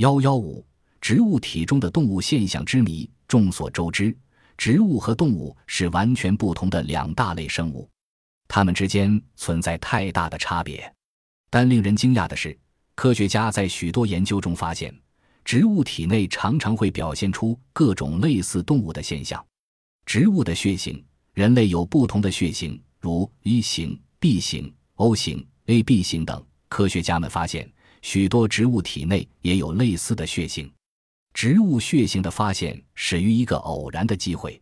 幺幺五，植物体中的动物现象之谜。众所周知，植物和动物是完全不同的两大类生物，它们之间存在太大的差别。但令人惊讶的是，科学家在许多研究中发现，植物体内常常会表现出各种类似动物的现象。植物的血型，人类有不同的血型，如 E 型、B 型、O 型、AB 型等。科学家们发现。许多植物体内也有类似的血型。植物血型的发现始于一个偶然的机会。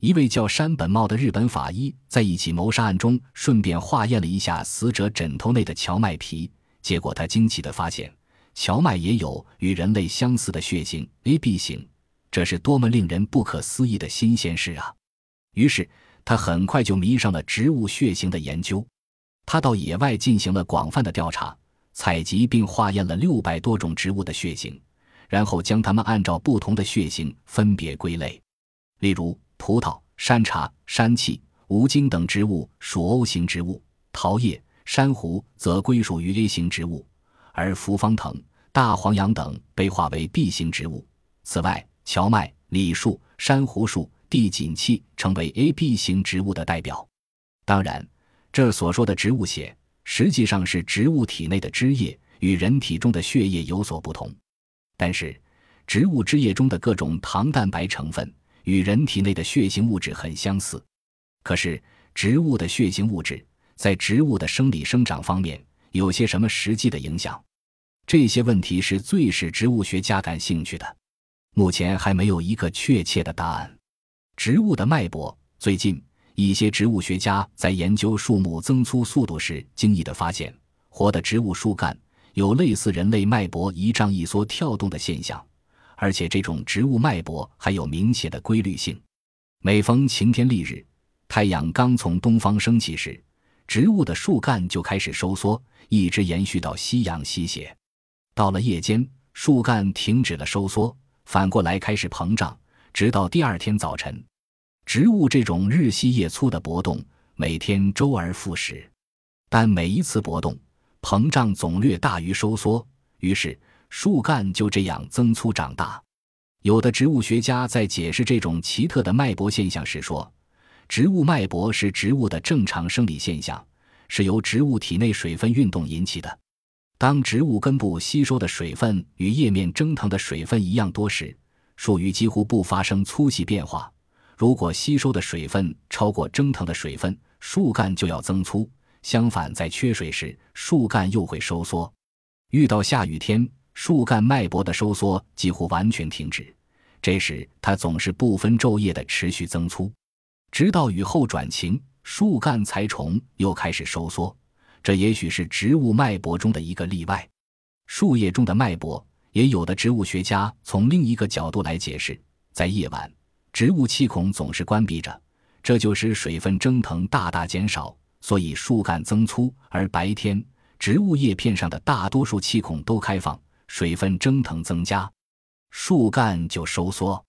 一位叫山本茂的日本法医在一起谋杀案中，顺便化验了一下死者枕头内的荞麦皮，结果他惊奇地发现，荞麦也有与人类相似的血型 AB 型。这是多么令人不可思议的新鲜事啊！于是他很快就迷上了植物血型的研究。他到野外进行了广泛的调查。采集并化验了六百多种植物的血型，然后将它们按照不同的血型分别归类。例如，葡萄、山茶、山气、无精等植物属 O 型植物，桃叶、珊瑚则归属于 A 型植物，而扶方藤、大黄杨等被划为 B 型植物。此外，荞麦、李树、珊瑚树、地锦气成为 AB 型植物的代表。当然，这所说的植物血。实际上是植物体内的汁液与人体中的血液有所不同，但是植物汁液中的各种糖蛋白成分与人体内的血型物质很相似。可是，植物的血型物质在植物的生理生长方面有些什么实际的影响？这些问题是最使植物学家感兴趣的。目前还没有一个确切的答案。植物的脉搏最近。一些植物学家在研究树木增粗速度时，惊异地发现，活的植物树干有类似人类脉搏一胀一缩跳动的现象，而且这种植物脉搏还有明显的规律性。每逢晴天丽日，太阳刚从东方升起时，植物的树干就开始收缩，一直延续到夕阳西斜。到了夜间，树干停止了收缩，反过来开始膨胀，直到第二天早晨。植物这种日细夜粗的搏动，每天周而复始，但每一次搏动，膨胀总略大于收缩，于是树干就这样增粗长大。有的植物学家在解释这种奇特的脉搏现象时说，植物脉搏是植物的正常生理现象，是由植物体内水分运动引起的。当植物根部吸收的水分与叶面蒸腾的水分一样多时，树鱼几乎不发生粗细变化。如果吸收的水分超过蒸腾的水分，树干就要增粗；相反，在缺水时，树干又会收缩。遇到下雨天，树干脉搏的收缩几乎完全停止，这时它总是不分昼夜的持续增粗，直到雨后转晴，树干才重又开始收缩。这也许是植物脉搏中的一个例外。树叶中的脉搏，也有的植物学家从另一个角度来解释，在夜晚。植物气孔总是关闭着，这就使水分蒸腾大大减少，所以树干增粗；而白天，植物叶片上的大多数气孔都开放，水分蒸腾增加，树干就收缩。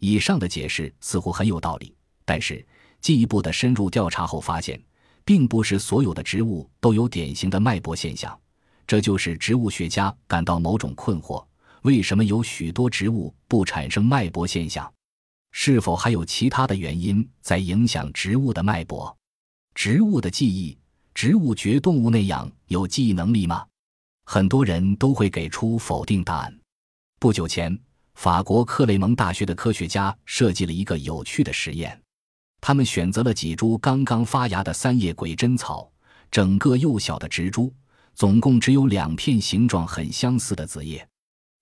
以上的解释似乎很有道理，但是进一步的深入调查后发现，并不是所有的植物都有典型的脉搏现象，这就是植物学家感到某种困惑：为什么有许多植物不产生脉搏现象？是否还有其他的原因在影响植物的脉搏？植物的记忆，植物觉动物那样有记忆能力吗？很多人都会给出否定答案。不久前，法国克雷蒙大学的科学家设计了一个有趣的实验。他们选择了几株刚刚发芽的三叶鬼针草，整个幼小的植株，总共只有两片形状很相似的子叶。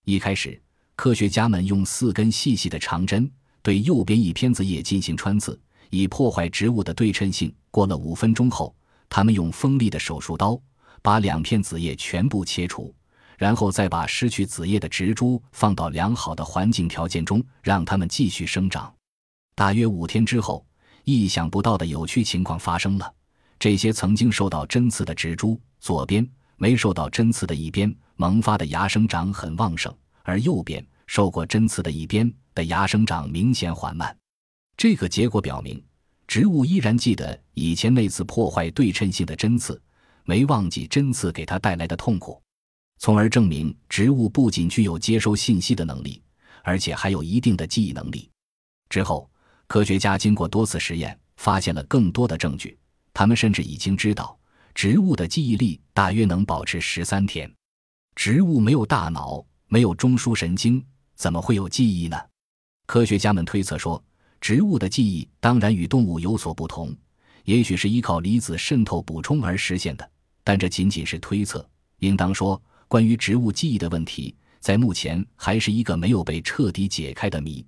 一开始，科学家们用四根细细的长针。对右边一片子叶进行穿刺，以破坏植物的对称性。过了五分钟后，他们用锋利的手术刀把两片子叶全部切除，然后再把失去子叶的植株放到良好的环境条件中，让它们继续生长。大约五天之后，意想不到的有趣情况发生了：这些曾经受到针刺的植株，左边没受到针刺的一边萌发的芽生长很旺盛，而右边受过针刺的一边。的芽生长明显缓慢，这个结果表明，植物依然记得以前那次破坏对称性的针刺，没忘记针刺给它带来的痛苦。从而证明植物不仅具有接收信息的能力，而且还有一定的记忆能力。之后，科学家经过多次实验，发现了更多的证据。他们甚至已经知道，植物的记忆力大约能保持十三天。植物没有大脑，没有中枢神经，怎么会有记忆呢？科学家们推测说，植物的记忆当然与动物有所不同，也许是依靠离子渗透补充而实现的，但这仅仅是推测。应当说，关于植物记忆的问题，在目前还是一个没有被彻底解开的谜。